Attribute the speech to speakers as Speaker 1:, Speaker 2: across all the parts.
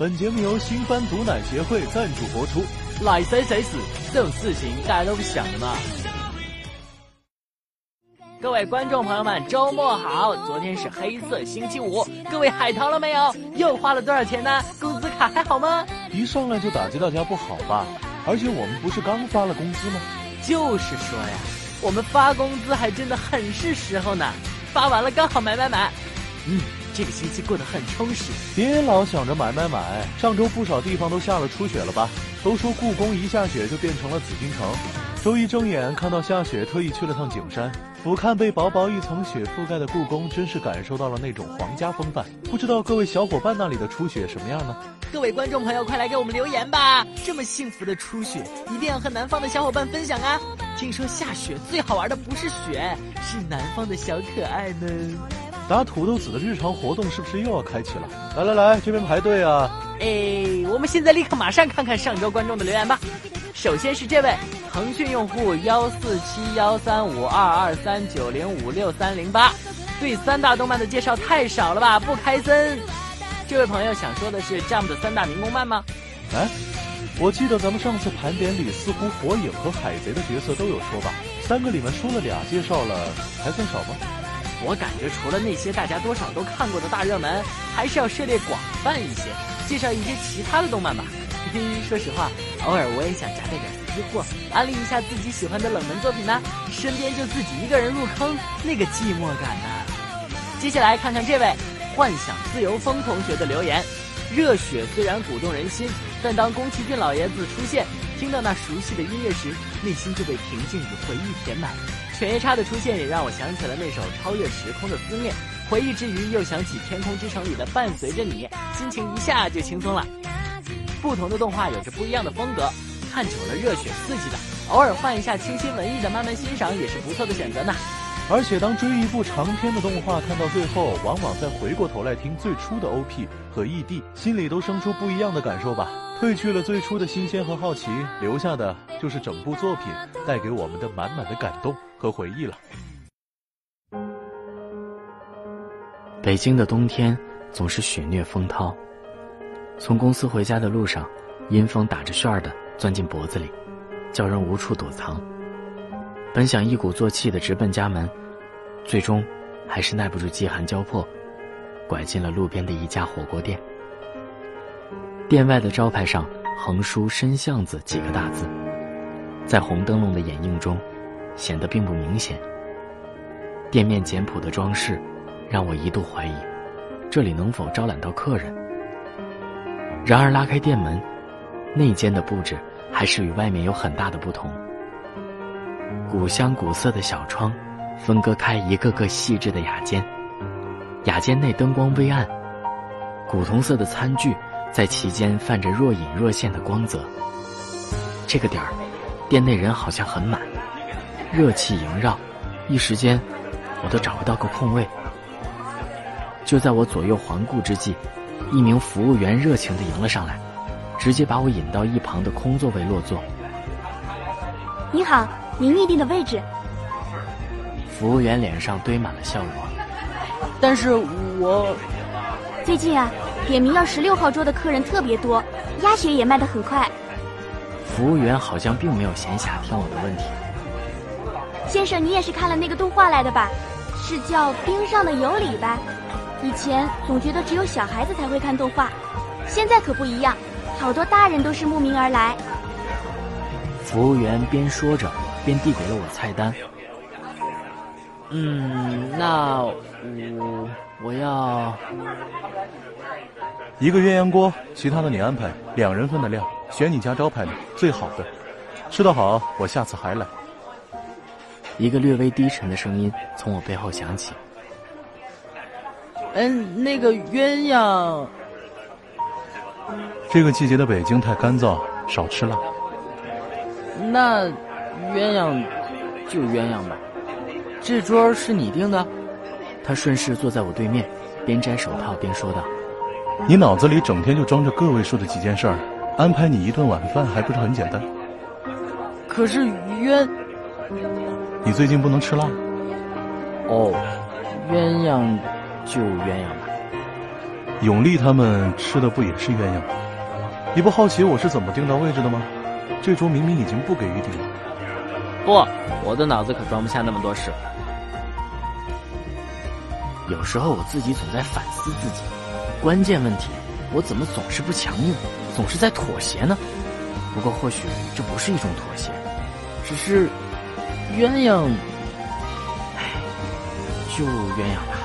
Speaker 1: 本节目由新番毒奶协会赞助播出。
Speaker 2: 来谁谁死，这种事情大家都不想的嘛。各位观众朋友们，周末好！昨天是黑色星期五，各位海淘了没有？又花了多少钱呢？工资卡还好吗？
Speaker 1: 一上来就打击大家不好吧？而且我们不是刚发了工资吗？
Speaker 2: 就是说呀，我们发工资还真的很是时候呢，发完了刚好买买买。嗯，这个星期过得很充实。
Speaker 1: 别老想着买买买，上周不少地方都下了初雪了吧？都说故宫一下雪就变成了紫禁城。周一睁眼看到下雪，特意去了趟景山，俯瞰被薄薄一层雪覆盖的故宫，真是感受到了那种皇家风范。不知道各位小伙伴那里的初雪什么样呢？
Speaker 2: 各位观众朋友，快来给我们留言吧！这么幸福的初雪，一定要和南方的小伙伴分享啊！听说下雪最好玩的不是雪，是南方的小可爱们。
Speaker 1: 打土豆子的日常活动是不是又要开启了？来来来，这边排队啊！
Speaker 2: 哎，我们现在立刻马上看看上周观众的留言吧。首先是这位腾讯用户幺四七幺三五二二三九零五六三零八，对三大动漫的介绍太少了吧？不开森。这位朋友想说的是 Jump 的三大民工漫吗？
Speaker 1: 哎，我记得咱们上次盘点里似乎火影和海贼的角色都有说吧？三个里面说了俩介绍了，还算少吗？
Speaker 2: 我感觉除了那些大家多少都看过的大热门，还是要涉猎广泛一些，介绍一些其他的动漫吧。嘿嘿，说实话，偶尔我也想夹带点私货，安利一下自己喜欢的冷门作品呢。身边就自己一个人入坑，那个寂寞感呢。接下来看看这位幻想自由风同学的留言：热血虽然鼓动人心，但当宫崎骏老爷子出现，听到那熟悉的音乐时，内心就被平静与回忆填满。犬夜叉的出现也让我想起了那首超越时空的思念，回忆之余又想起《天空之城》里的伴随着你，心情一下就轻松了。不同的动画有着不一样的风格，看久了热血刺激的，偶尔换一下清新文艺的，慢慢欣赏也是不错的选择呢。
Speaker 1: 而且当追一部长篇的动画看到最后，往往再回过头来听最初的 OP 和 ED，心里都生出不一样的感受吧。褪去了最初的新鲜和好奇，留下的就是整部作品带给我们的满满的感动和回忆了。
Speaker 3: 北京的冬天总是雪虐风涛。从公司回家的路上，阴风打着旋儿的钻进脖子里，叫人无处躲藏。本想一鼓作气的直奔家门，最终还是耐不住饥寒交迫，拐进了路边的一家火锅店。店外的招牌上横书“深巷子”几个大字，在红灯笼的掩映中，显得并不明显。店面简朴的装饰，让我一度怀疑，这里能否招揽到客人。然而，拉开店门，内间的布置还是与外面有很大的不同。古香古色的小窗，分割开一个个细致的雅间。雅间内灯光微暗，古铜色的餐具在其间泛着若隐若现的光泽。这个点儿，店内人好像很满，热气萦绕，一时间我都找不到个空位。就在我左右环顾之际。一名服务员热情地迎了上来，直接把我引到一旁的空座位落座。
Speaker 4: 您好，您预定的位置。
Speaker 3: 服务员脸上堆满了笑容。
Speaker 2: 但是我
Speaker 4: 最近啊，点名要十六号桌的客人特别多，鸭血也卖得很快。
Speaker 3: 服务员好像并没有闲暇听我的问题。
Speaker 4: 先生，你也是看了那个动画来的吧？是叫《冰上的尤里》吧？以前总觉得只有小孩子才会看动画，现在可不一样，好多大人都是慕名而来。
Speaker 3: 服务员边说着边递给了我菜单。
Speaker 2: 嗯，那我我要
Speaker 1: 一个鸳鸯锅，其他的你安排，两人份的量，选你家招牌的最好的，吃得好，我下次还来。
Speaker 3: 一个略微低沉的声音从我背后响起。
Speaker 2: 嗯，那个鸳鸯。
Speaker 1: 这个季节的北京太干燥，少吃辣。
Speaker 2: 那鸳鸯就鸳鸯吧。这桌是你订的？
Speaker 3: 他顺势坐在我对面，边摘手套边说道：“
Speaker 1: 你脑子里整天就装着个位数的几件事儿，安排你一顿晚饭还不是很简单？
Speaker 2: 可是鸳……
Speaker 1: 你最近不能吃辣。
Speaker 2: 哦，鸳鸯。就鸳鸯吧。
Speaker 1: 永利他们吃的不也是鸳鸯吗？你不好奇我是怎么定到位置的吗？这桌明明已经不给预定了。
Speaker 2: 不，我的脑子可装不下那么多事。
Speaker 3: 有时候我自己总在反思自己，关键问题我怎么总是不强硬，总是在妥协呢？不过或许这不是一种妥协，只是鸳鸯，唉，就鸳鸯吧。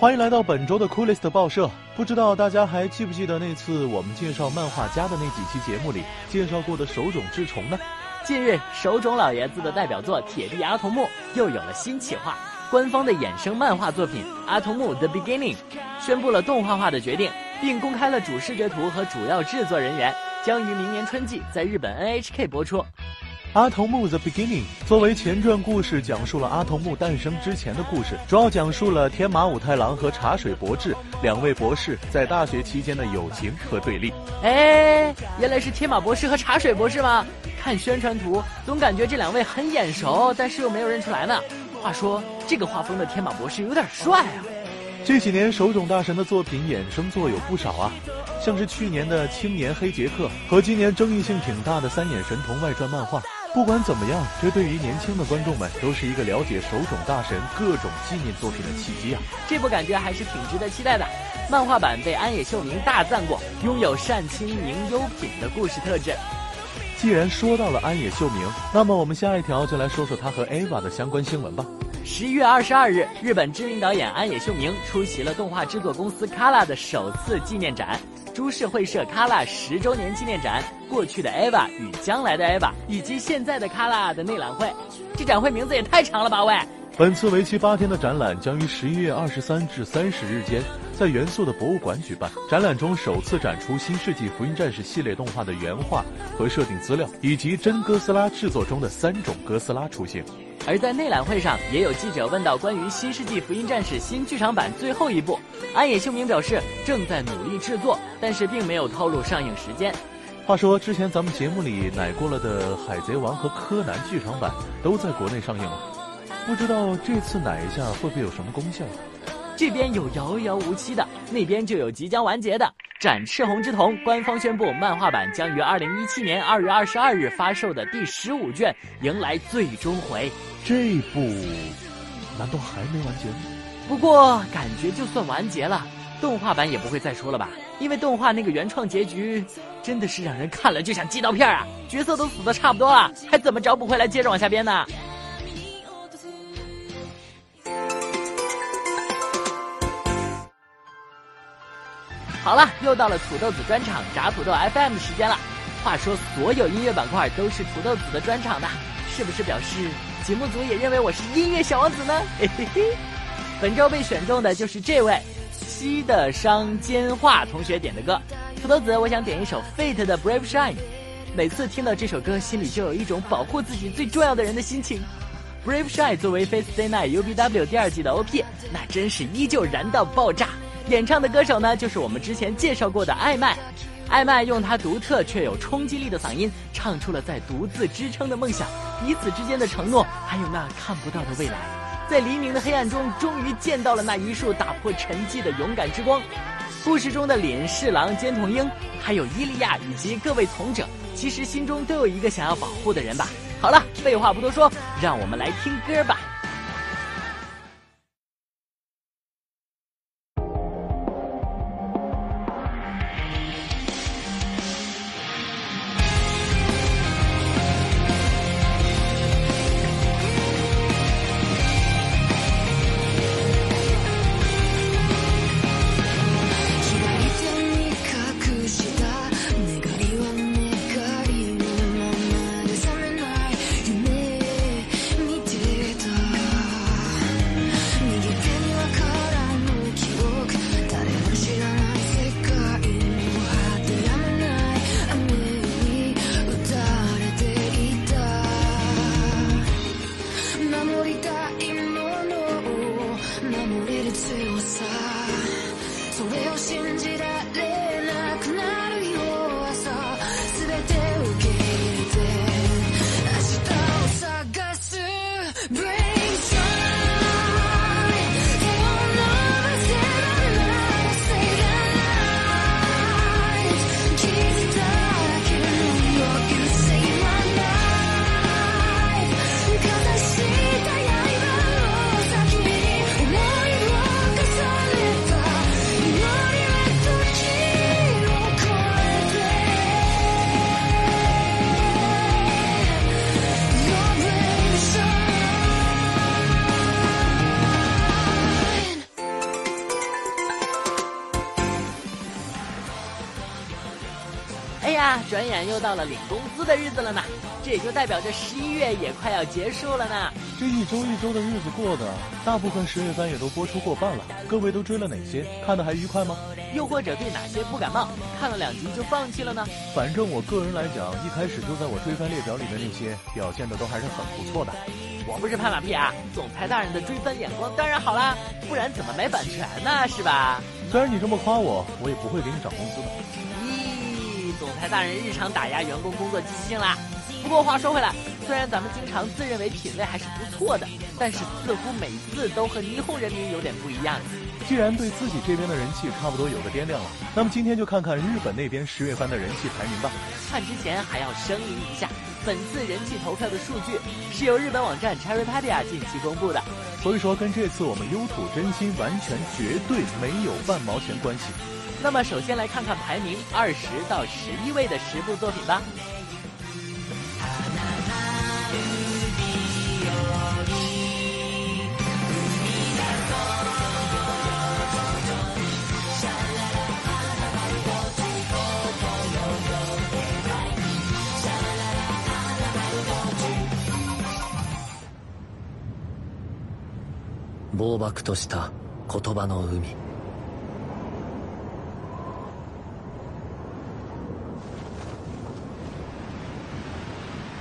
Speaker 1: 欢迎来到本周的 Coolest 报社。不知道大家还记不记得那次我们介绍漫画家的那几期节目里介绍过的手冢治虫呢？
Speaker 2: 近日，手冢老爷子的代表作《铁臂阿童木》又有了新企划，官方的衍生漫画作品《阿童木 The Beginning》宣布了动画化的决定，并公开了主视觉图和主要制作人员，将于明年春季在日本 NHK 播出。
Speaker 1: 阿童木 The Beginning 作为前传故事，讲述了阿童木诞生之前的故事，主要讲述了天马武太郎和茶水博志两位博士在大学期间的友情和对立。
Speaker 2: 哎，原来是天马博士和茶水博士吗？看宣传图，总感觉这两位很眼熟，但是又没有认出来呢。话说，这个画风的天马博士有点帅啊。
Speaker 1: 这几年手冢大神的作品衍生作有不少啊，像是去年的《青年黑杰克》和今年争议性挺大的《三眼神童外传》漫画。不管怎么样，这对于年轻的观众们都是一个了解手冢大神各种纪念作品的契机啊！
Speaker 2: 这部感觉还是挺值得期待的。漫画版被安野秀明大赞过，拥有善清明优品的故事特质。
Speaker 1: 既然说到了安野秀明，那么我们下一条就来说说他和 Ava 的相关新闻吧。
Speaker 2: 十一月二十二日，日本知名导演安野秀明出席了动画制作公司 Kala 的首次纪念展。株式会社 Kala 十周年纪念展，过去的 Eva 与将来的 Eva 以及现在的 Kala 的内览会，这展会名字也太长了吧？喂！
Speaker 1: 本次为期八天的展览将于十一月二十三至三十日间在元素的博物馆举办。展览中首次展出《新世纪福音战士》系列动画的原画和设定资料，以及真哥斯拉制作中的三种哥斯拉出现。
Speaker 2: 而在内览会上，也有记者问到关于《新世纪福音战士》新剧场版最后一部，安野秀明表示正在努力制作，但是并没有透露上映时间。
Speaker 1: 话说之前咱们节目里奶过了的《海贼王》和《柯南》剧场版都在国内上映了，不知道这次奶一下会不会有什么功效？
Speaker 2: 这边有遥遥无期的，那边就有即将完结的。《展翅红之瞳》官方宣布，漫画版将于二零一七年二月二十二日发售的第十五卷迎来最终回。
Speaker 1: 这部难道还没完结吗？
Speaker 2: 不过感觉就算完结了，动画版也不会再出了吧？因为动画那个原创结局真的是让人看了就想寄刀片啊！角色都死的差不多了，还怎么找补回来接着往下编呢？好了，又到了土豆子专场炸土豆 FM 的时间了。话说，所有音乐板块都是土豆子的专场的，是不是表示节目组也认为我是音乐小王子呢？嘿嘿嘿。本周被选中的就是这位西的商间化同学点的歌。土豆子，我想点一首 Fate 的 Brave Shine。每次听到这首歌，心里就有一种保护自己最重要的人的心情。Brave Shine 作为 Fate Stay Night UBW 第二季的 OP，那真是依旧燃到爆炸。演唱的歌手呢，就是我们之前介绍过的艾麦。艾麦用他独特却有冲击力的嗓音，唱出了在独自支撑的梦想、彼此之间的承诺，还有那看不到的未来。在黎明的黑暗中，终于见到了那一束打破沉寂的勇敢之光。故事中的凛侍郎、尖筒鹰，还有伊利亚以及各位从者，其实心中都有一个想要保护的人吧。好了，废话不多说，让我们来听歌吧。转眼又到了领工资的日子了呢，这也就代表着十一月也快要结束了呢。
Speaker 1: 这一周一周的日子过的，大部分十月番也都播出过半了。各位都追了哪些？看的还愉快吗？
Speaker 2: 又或者对哪些不感冒，看了两集就放弃了呢？
Speaker 1: 反正我个人来讲，一开始就在我追番列表里的那些，表现的都还是很不错的。
Speaker 2: 我不是拍马屁啊，总裁大人的追番眼光当然好啦，不然怎么买版权呢？是吧？
Speaker 1: 虽然你这么夸我，我也不会给你涨工资的。
Speaker 2: 总裁大人日常打压员工工作积极性啦。不过话说回来，虽然咱们经常自认为品味还是不错的，但是似乎每次都和霓虹人民有点不一样。
Speaker 1: 既然对自己这边的人气差不多有个掂量了，那么今天就看看日本那边十月番的人气排名吧。
Speaker 2: 看之前还要声明一下，本次人气投票的数据是由日本网站 Cherrypedia 近期公布的，
Speaker 1: 所以说跟这次我们优土真心完全绝对没有半毛钱关系。
Speaker 2: 那么，首先来看看排名二十到十一位的十部作品吧。
Speaker 5: 暴漠とした言葉の海。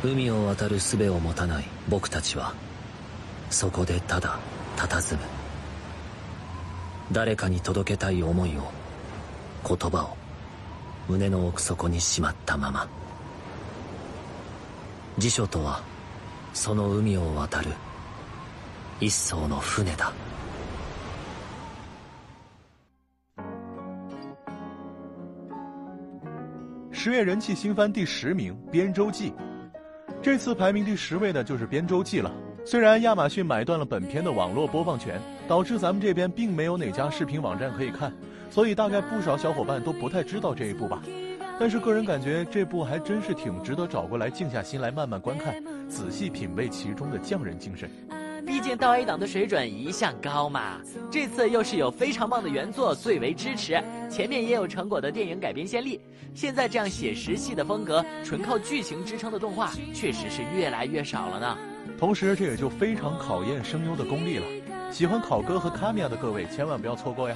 Speaker 5: 海を渡る術を持たない僕たちはそこでただ佇む。誰かに届けたい思いを言葉を胸の奥底にしまったまま。辞書とはその海を渡る一艘の船だ。
Speaker 1: 十月人气新番第十名《编舟记》。这次排名第十位的就是《编舟记》了。虽然亚马逊买断了本片的网络播放权，导致咱们这边并没有哪家视频网站可以看，所以大概不少小伙伴都不太知道这一部吧。但是个人感觉这部还真是挺值得找过来静下心来慢慢观看，仔细品味其中的匠人精神。
Speaker 2: 毕竟到 A 档的水准一向高嘛，这次又是有非常棒的原作最为支持，前面也有成果的电影改编先例，现在这样写实系的风格，纯靠剧情支撑的动画，确实是越来越少了呢。
Speaker 1: 同时，这也就非常考验声优的功力了。喜欢考哥和卡米亚的各位，千万不要错过呀。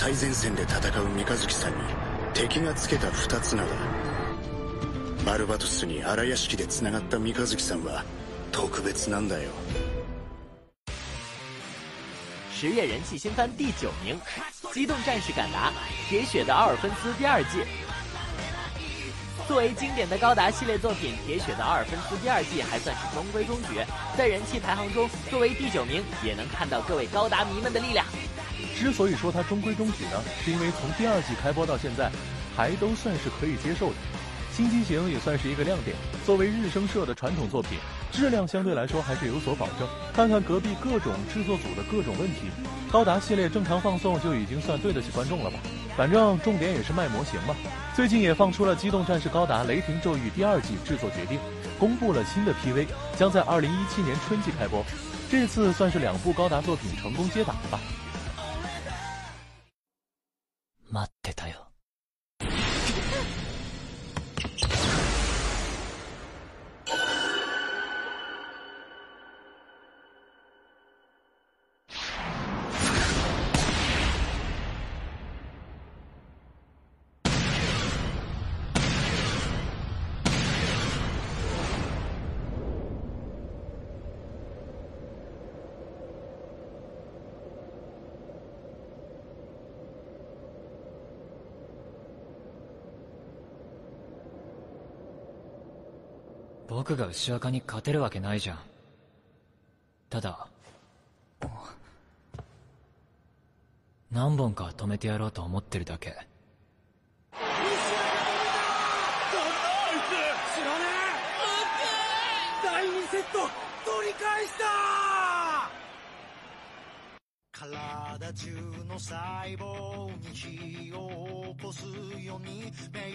Speaker 6: 最前線で戦う三日月さんに敵がつけた二つ名だバルバトスに荒屋敷で繋がった三日月さんは特別なんだよ
Speaker 2: 十月人气新番第九名《机动战士敢达》铁血的奥尔芬斯第二季。作为经典的高达系列作品，《铁血的奥尔芬斯》第二季还算是中规中矩，在人气排行中作为第九名，也能看到各位高达迷们的力量。
Speaker 1: 之所以说它中规中矩呢，是因为从第二季开播到现在，还都算是可以接受的。新机型也算是一个亮点。作为日升社的传统作品，质量相对来说还是有所保证。看看隔壁各种制作组的各种问题，高达系列正常放送就已经算对得起观众了吧？反正重点也是卖模型嘛。最近也放出了《机动战士高达：雷霆咒域》第二季制作决定，公布了新的 PV，将在二零一七年春季开播。这次算是两部高达作品成功接档了吧？
Speaker 5: 待ってたよ。 僕が牛若に勝てるわけないじゃん。ただ、何本か止めてやろうと思ってるだけ。
Speaker 7: 第2セット取り返した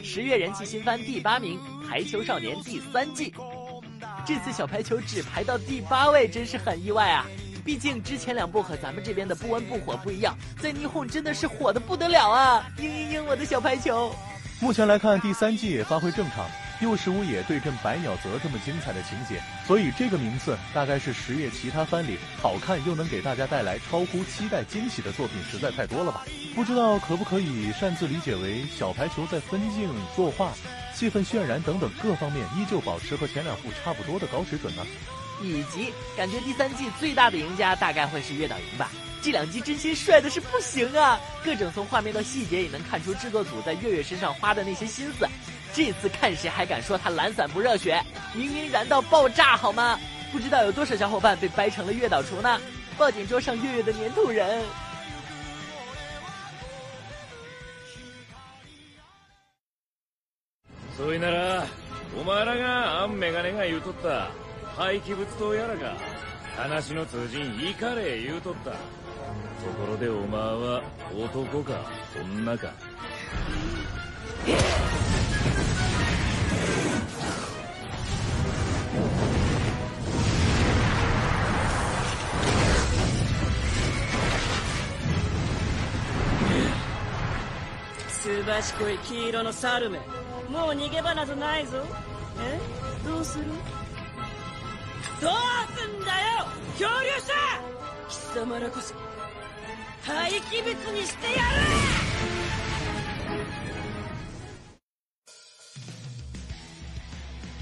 Speaker 2: 十月人气新番第八名，《排球少年》第三季。这次小排球只排到第八位，真是很意外啊！毕竟之前两部和咱们这边的不温不火不一样，在霓虹真的是火的不得了啊！嘤嘤嘤，我的小排球。
Speaker 1: 目前来看，第三季也发挥正常，又是乌野对阵百鸟泽这么精彩的情节，所以这个名次大概是十月其他番里好看又能给大家带来超乎期待惊喜的作品实在太多了吧？不知道可不可以擅自理解为小排球在分镜、作画、气氛渲染等等各方面依旧保持和前两部差不多的高水准呢？
Speaker 2: 以及感觉第三季最大的赢家大概会是月岛萤吧？这两集真心帅的是不行啊！各种从画面到细节也能看出制作组在月月身上花的那些心思。这次看谁还敢说他懒散不热血？明明燃到爆炸好吗？不知道有多少小伙伴被掰成了月岛厨呢？报警桌上月月的粘土人。
Speaker 8: そいなら、お前らがアンメガネが言うとった廃棄物等やらが話の通じんイカレ言うとった。ところでお前は男か女か。
Speaker 9: すばしこい黄色の猿め。もう逃げ場などないぞ。え？どうする？どうすんだよ！漂流者！貴様らこそ廃棄物にしてやる！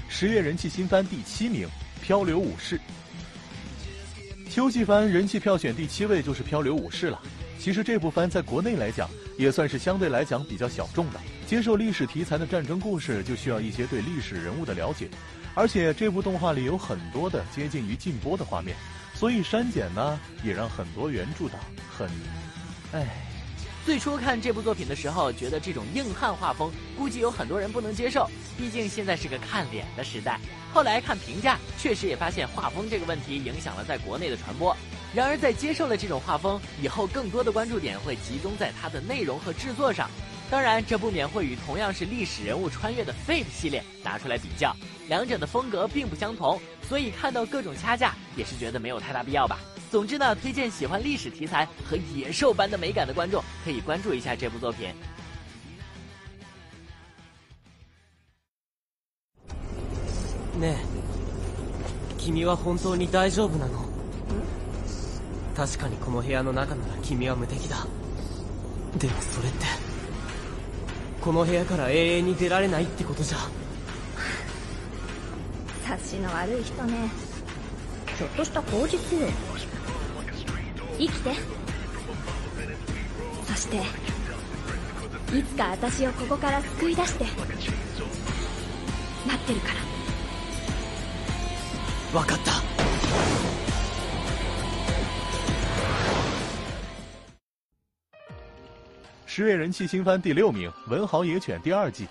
Speaker 1: 十月人气新番第七名，《漂流武士》。秋季番人气票选第七位就是《漂流武士》了。其实这部番在国内来讲，也算是相对来讲比较小众的。接受历史题材的战争故事，就需要一些对历史人物的了解，而且这部动画里有很多的接近于禁播的画面，所以删减呢，也让很多原著党很，唉。
Speaker 2: 最初看这部作品的时候，觉得这种硬汉画风，估计有很多人不能接受，毕竟现在是个看脸的时代。后来看评价，确实也发现画风这个问题影响了在国内的传播。然而在接受了这种画风以后，更多的关注点会集中在它的内容和制作上。当然，这不免会与同样是历史人物穿越的 Fate 系列拿出来比较，两者的风格并不相同，所以看到各种掐架，也是觉得没有太大必要吧。总之呢，推荐喜欢历史题材和野兽般的美感的观众可以关注一下这部作品。
Speaker 9: ねえ君は本当に大丈夫なの 確かにこの部屋の中なら君は無敵だ。でもそれってこの部屋から永遠に出られないってことじゃ。
Speaker 10: 察しの悪い人ね。ちょっとした口実。よ生きて。そしていつか私をここから救い出して。待ってるから。
Speaker 9: 分かった
Speaker 1: 十月人气新番第六名，《文豪野犬》第二季。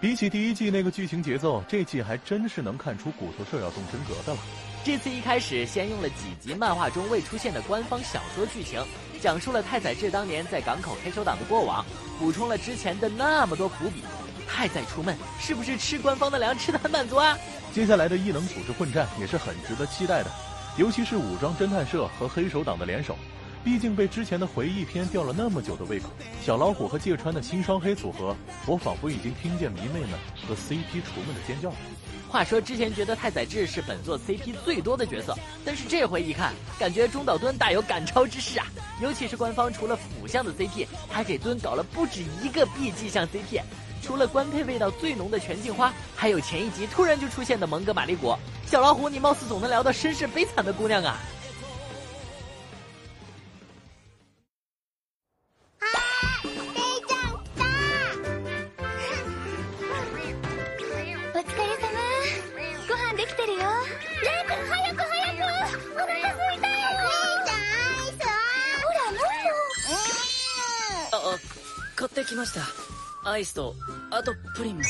Speaker 1: 比起第一季那个剧情节奏，这季还真是能看出骨头社要动真格的了。
Speaker 2: 这次一开始先用了几集漫画中未出现的官方小说剧情，讲述了太宰治当年在港口黑手党的过往，补充了之前的那么多伏笔。太宰出闷，是不是吃官方的粮吃的很满足啊？
Speaker 1: 接下来的异能组织混战也是很值得期待的，尤其是武装侦探社和黑手党的联手。毕竟被之前的回忆片吊了那么久的胃口，小老虎和芥川的新双黑组合，我仿佛已经听见迷妹们和 CP 厨们的尖叫了。
Speaker 2: 话说之前觉得太宰治是本作 CP 最多的角色，但是这回一看，感觉中岛敦大有赶超之势啊！尤其是官方除了腐向的 CP，还给敦搞了不止一个 B 级向 CP。除了官配味道最浓的全镜花，还有前一集突然就出现的蒙哥马利果。小老虎，你貌似总能聊到身世悲惨的姑娘啊！
Speaker 5: 買ってきましたアイスとあとプリンも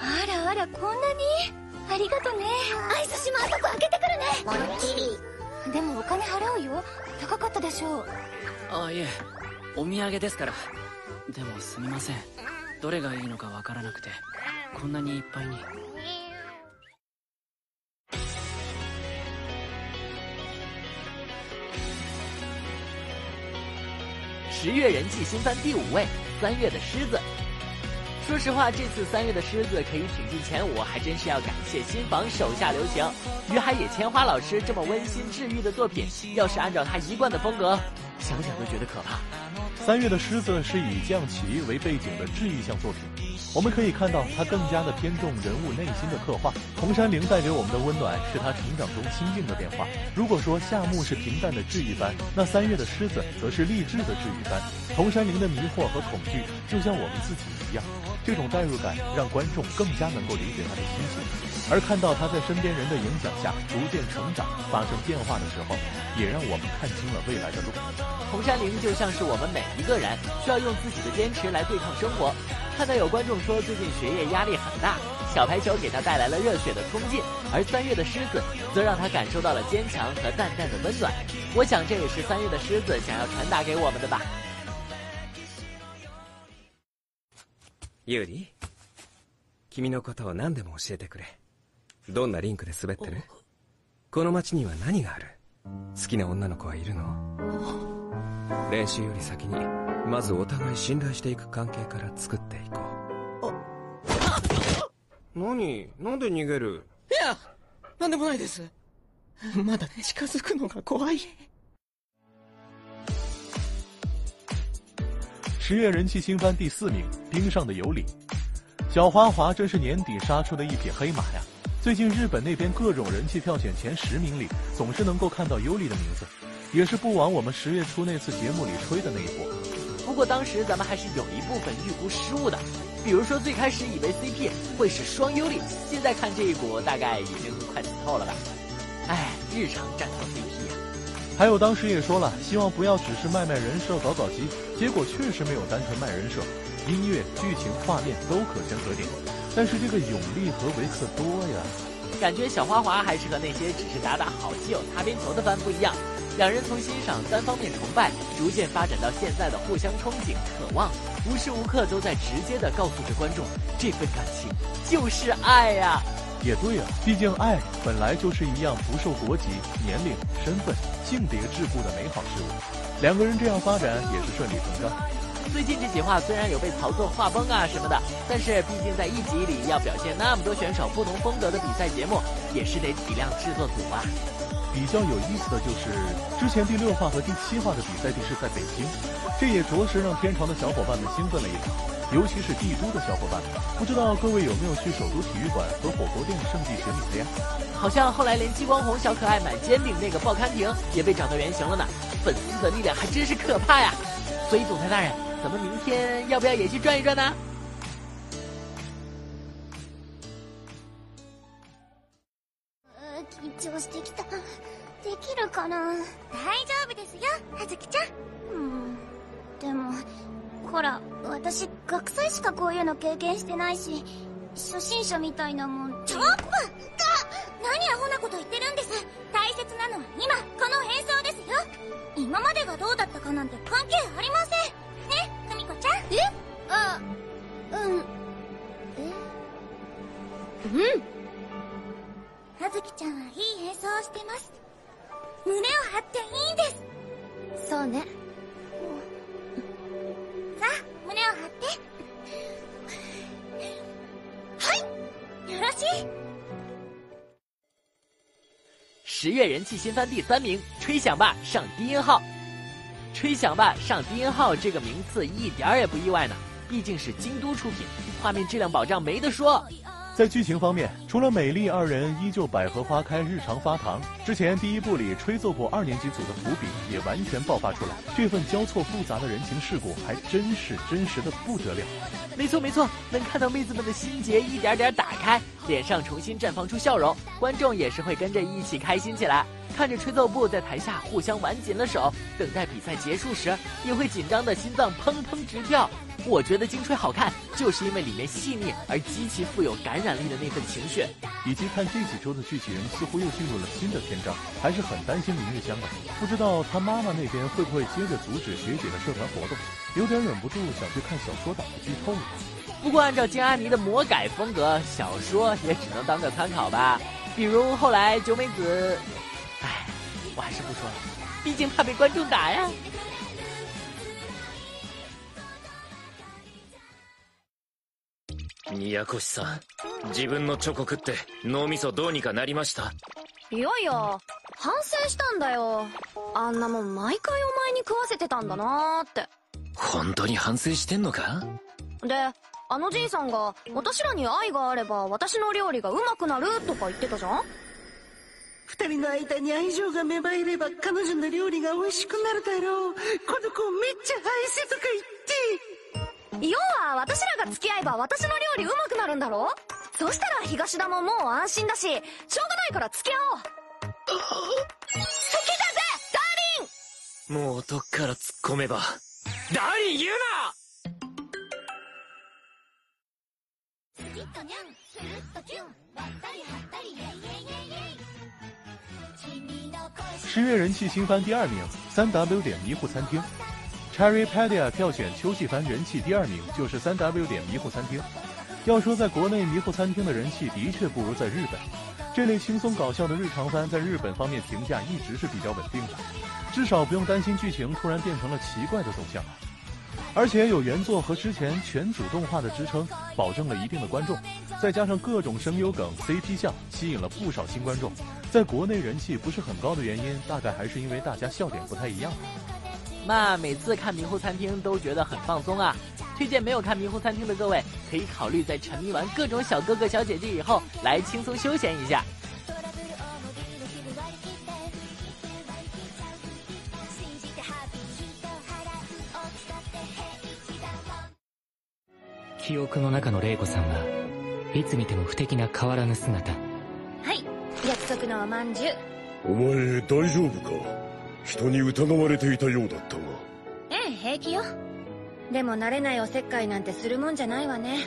Speaker 10: あらあらこんなに。ありがとね。アイスしもあそこ開けてくるね。り。でもお金払うよ。高かったでしょう
Speaker 5: あいえお土産ですからでもすみませんどれがいいのかわからなくてこんなにいっぱいに
Speaker 2: 十月人气新番第五位，三月的狮子。说实话，这次三月的狮子可以挺进前五，还真是要感谢新房手下留情。于海野千花老师这么温馨治愈的作品，要是按照他一贯的风格， 想想都觉得可怕。
Speaker 1: 三月的狮子是以将棋为背景的治愈向作品，我们可以看到他更加的偏重人物内心的刻画。红山绫带给我们的温暖是他成长中心境的变化。如果说夏目是平淡的治愈般，那三月的狮子则是励志的治愈般。红山绫的迷惑和恐惧就像我们自己一样，这种代入感让观众更加能够理解他的心情，而看到他在身边人的影响下逐渐成长、发生变化的时候，也让我们看清了未来的路。
Speaker 2: 红山绫就像是我们每一个人需要用自己的坚持来对抗生活。看到有观众说最近学业压力很大，小排球给他带来了热血的冲劲，而三月的狮子则让他感受到了坚强和淡淡的温暖。我想这也是三月的狮子想要传达给我们的吧。
Speaker 11: ユーリ君のことを何でも教えてくれどんなリンクで滑ってるこの街には何がある好きな女の子はいるの 練習より先にまずお互い信頼していく関係から作っていこう何なんで逃げる
Speaker 9: いやなんでもないですまだ近づくのが怖い
Speaker 1: 十月人气新番第四名，《冰上的尤里》。小花滑真是年底杀出的一匹黑马呀！最近日本那边各种人气票选前十名里，总是能够看到尤里的名字， 也是不枉我们十月初那次节目里吹的那一波。
Speaker 2: 不过当时咱们还是有一部分预估失误的，比如说最开始以为 CP 会是双尤里，现在看这一股大概已经快死透了吧？哎，日常战斗 CP 呀！
Speaker 1: 还有当时也说了，希望不要只是卖卖人设、搞搞基，结果确实没有单纯卖人设，音乐、剧情、画面都可圈可点。但是这个永利和维克多呀，
Speaker 2: 感觉小花滑还是和那些只是打打好基友擦边球的番不一样。两人从欣赏单方面崇拜，逐渐发展到现在的互相憧憬、渴望，无时无刻都在直接的告诉着观众，这份感情就是爱呀。
Speaker 1: 也对啊，毕竟爱本来就是一样不受国籍、年龄、身份、性别桎梏的美好事物。两个人这样发展也是顺理成章。
Speaker 2: 最近这几话虽然有被炒作画崩啊什么的，但是毕竟在一集里要表现那么多选手不同风格的比赛节目，也是得体谅制作组啊。
Speaker 1: 比较有意思的就是，之前第六话和第七话的比赛地是在北京，这也着实让天朝的小伙伴们兴奋了一把，尤其是帝都的小伙伴们。不知道各位有没有去首都体育馆和火锅店圣地巡礼的呀？
Speaker 2: 好像后来连激光红小可爱买煎饼那个报刊亭也被找到原型了呢。粉丝的力量还真是可怕呀！所以总裁大人，咱们明天要不要也去转一转呢？
Speaker 10: 緊張してきたで きるかな？大丈夫ですよ葉月ちゃん。うん。でもほら私学祭しかこういうの経験してないし初心者みたいなもんチョップが何アホなこと言ってるんです。大切なのは今この演奏ですよ。今までがどうだったかなんて関係ありません。ね久美子ちゃん。え？あううん。え？うん。葉月ちゃんはいい演奏をしてます胸を張っていいんですそうねさあ胸を張ってはいよろしい
Speaker 2: 十月人气新番第三名，吹响吧上低音号。吹响吧上低音号这个名次一点儿也不意外呢，毕竟是京都出品，画面质量保障没得说。
Speaker 1: 在剧情方面， 除了美丽二人依旧百合花开，日常发糖，之前第一部里吹奏部二年级组的伏笔也完全爆发出来，这份交错复杂的人情世故还真是真实的不得了。
Speaker 2: 没错没错，能看到妹子们的心结一点点打开，脸上重新绽放出笑容，观众也是会跟着一起开心起来。看着吹奏部在台下互相挽紧了手，等待比赛结束时，也会紧张的心脏砰砰直跳。我觉得金吹好看，就是因为里面细腻而极其富有感染力的那份情绪，
Speaker 1: 以及看这几周的剧情似乎又进入了新的篇章，还是很担心明日香的。不知道他妈妈那边会不会接着阻止学姐的社团活动，有点忍不住想去看小说党的剧透了。
Speaker 2: 不过按照金阿尼的魔改风格，小说也只能当个参考吧。比如后来九美子，唉，我还是不说了，毕竟怕被观众打呀。
Speaker 11: 宮越さ。ん自分のチョコ食って脳みそどうにかなりました。
Speaker 12: いやいや反省したんだよ。あんなもん毎回お前に食わせてたんだなーって。
Speaker 11: 本当に反省してんのか？
Speaker 12: であのじいさんが私らに愛があれば私の料理がうまくなるとか言ってたじゃん？
Speaker 9: 二人の間に愛情が芽生えれば彼女の料理が美味しくなるだろう。この子めっちゃ愛せとか言って
Speaker 12: 要は私らが付き合えば私の料理うまくなるんだろ？そしたら東田ももう安心だししょうがないから付き合おう。好きだぜダーリン
Speaker 11: もうどっから突っ込めばダーリン言うな！
Speaker 1: 十月人气新番第二名，三 W 点迷糊餐厅。Cherrypedia 票选秋季番人气第二名就是三 W 点迷糊餐厅。要说在国内迷糊餐厅的人气的确不如在日本，这类轻松搞笑的日常番在日本方面评价一直是比较稳定的，至少不用担心剧情突然变成了奇怪的走向。而且有原作和之前全组动画的支撑，保证了一定的观众，再加上各种声优梗、CP 项，吸引了不少新观众。在国内人气不是很高的原因，大概还是因为大家笑点不太一样。
Speaker 2: 那每次看迷糊餐厅都觉得很放松啊！推荐没有看迷糊餐厅的各位，可以考虑在沉迷完各种小哥哥小姐姐以后，来轻松休闲一下。
Speaker 3: 記憶の中の玲子さんはいつ見ても不敵な変わらぬ姿
Speaker 12: はい約束のおまんじゅう
Speaker 13: お前大丈夫か 人に疑われていたようだったが。
Speaker 12: ええ平気よ。でも慣れないおせっかいなんてするもんじゃないわね。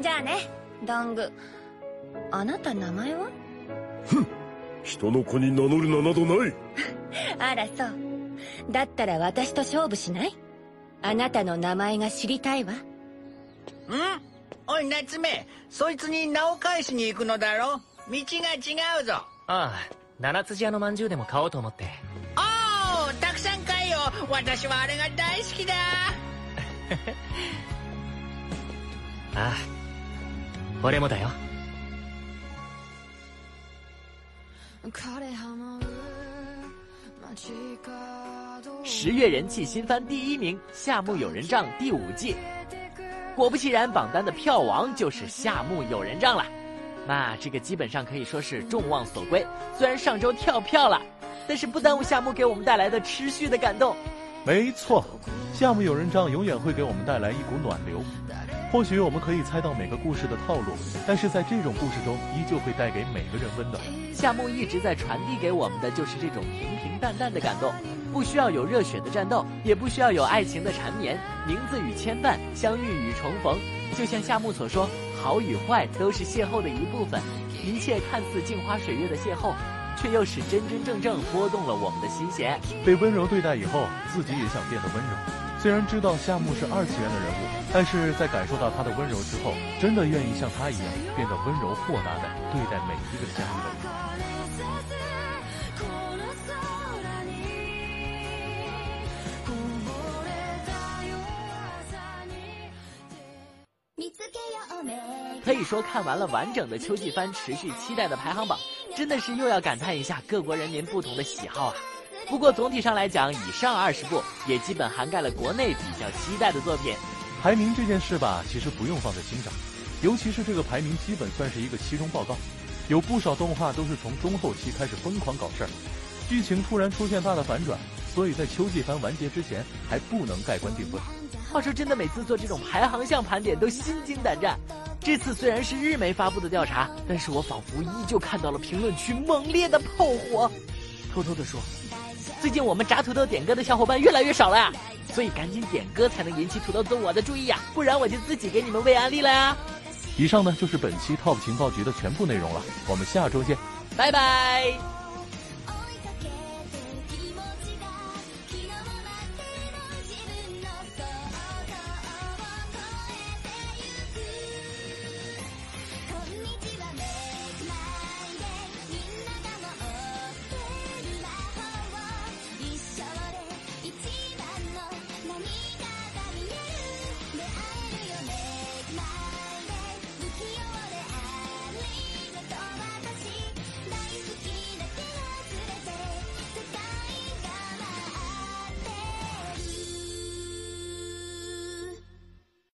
Speaker 12: じゃあねドングあなた名前は？
Speaker 13: 人の子に名乗る名などない。
Speaker 12: あらそう。だったら私と勝負しない？あなたの名前が知りたいわ。
Speaker 9: んおい夏目。そいつに名を返しに行くのだろ。道が違うぞ。
Speaker 3: ああ七つ屋のまんじゅうでも買おうと思って
Speaker 9: おおたくさん買えよ私はあれが大好きだ
Speaker 3: ああ俺もだよ
Speaker 2: 十月人气新番第一名，《夏目友人帐》第五季。果不其然，榜单的票王就是《夏目友人帐》了。那这个基本上可以说是众望所归。虽然上周跳票了， 但是不耽误夏目给我们带来的持续的感动。
Speaker 1: 没错，《夏目友人帐》永远会给我们带来一股暖流。或许我们可以猜到每个故事的套路，但是在这种故事中，依旧会带给每个人温暖。
Speaker 2: 夏目一直在传递给我们的就是这种平平淡淡的感动，不需要有热血的战斗，也不需要有爱情的缠绵，名字与牵绊，相遇与重逢。就像夏目所说，好与坏都是邂逅的一部分，一切看似镜花水月的邂逅，却又是真真正正拨动了我们的心弦。
Speaker 1: 被温柔对待以后，自己也想变得温柔。虽然知道夏目是二次元的人物，但是在感受到他的温柔之后，真的愿意像他一样变得温柔豁达的对待每一个相遇的人。
Speaker 2: 可以说看完了完整的秋季番，持续期待的排行榜，真的是又要感叹一下各国人民不同的喜好啊。不过总体上来讲，以上二十部也基本涵盖了国内比较期待的作品。
Speaker 1: 排名这件事吧，其实不用放在心上，尤其是这个排名基本算是一个期中报告。有不少动画都是从中后期开始疯狂搞事儿，剧情突然出现大的反转，所以在秋季番完结之前还不能盖棺定论。
Speaker 2: 话说真的，每次做这种排行项盘点都心惊胆战。这次虽然是日媒发布的调查，但是我仿佛依旧看到了评论区猛烈的炮火。偷偷的说，最近我们炸土豆点歌的小伙伴越来越少了呀，所以赶紧点歌才能引起土豆子我的注意呀，不然我就自己给你们喂安利了呀。
Speaker 1: 以上呢就是本期 TOP 情报局的全部内容了，我们下周见，
Speaker 2: 拜拜。